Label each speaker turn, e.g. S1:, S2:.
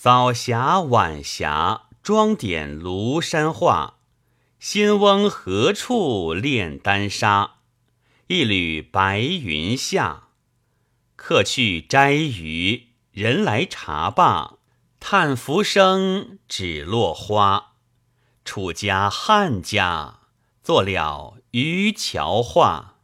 S1: 早霞晚霞，装点庐山画。仙翁何处炼丹砂？一缕白云下。客去摘鱼，人来茶罢。叹浮生，只落花。楚家汉家，做了渔樵话。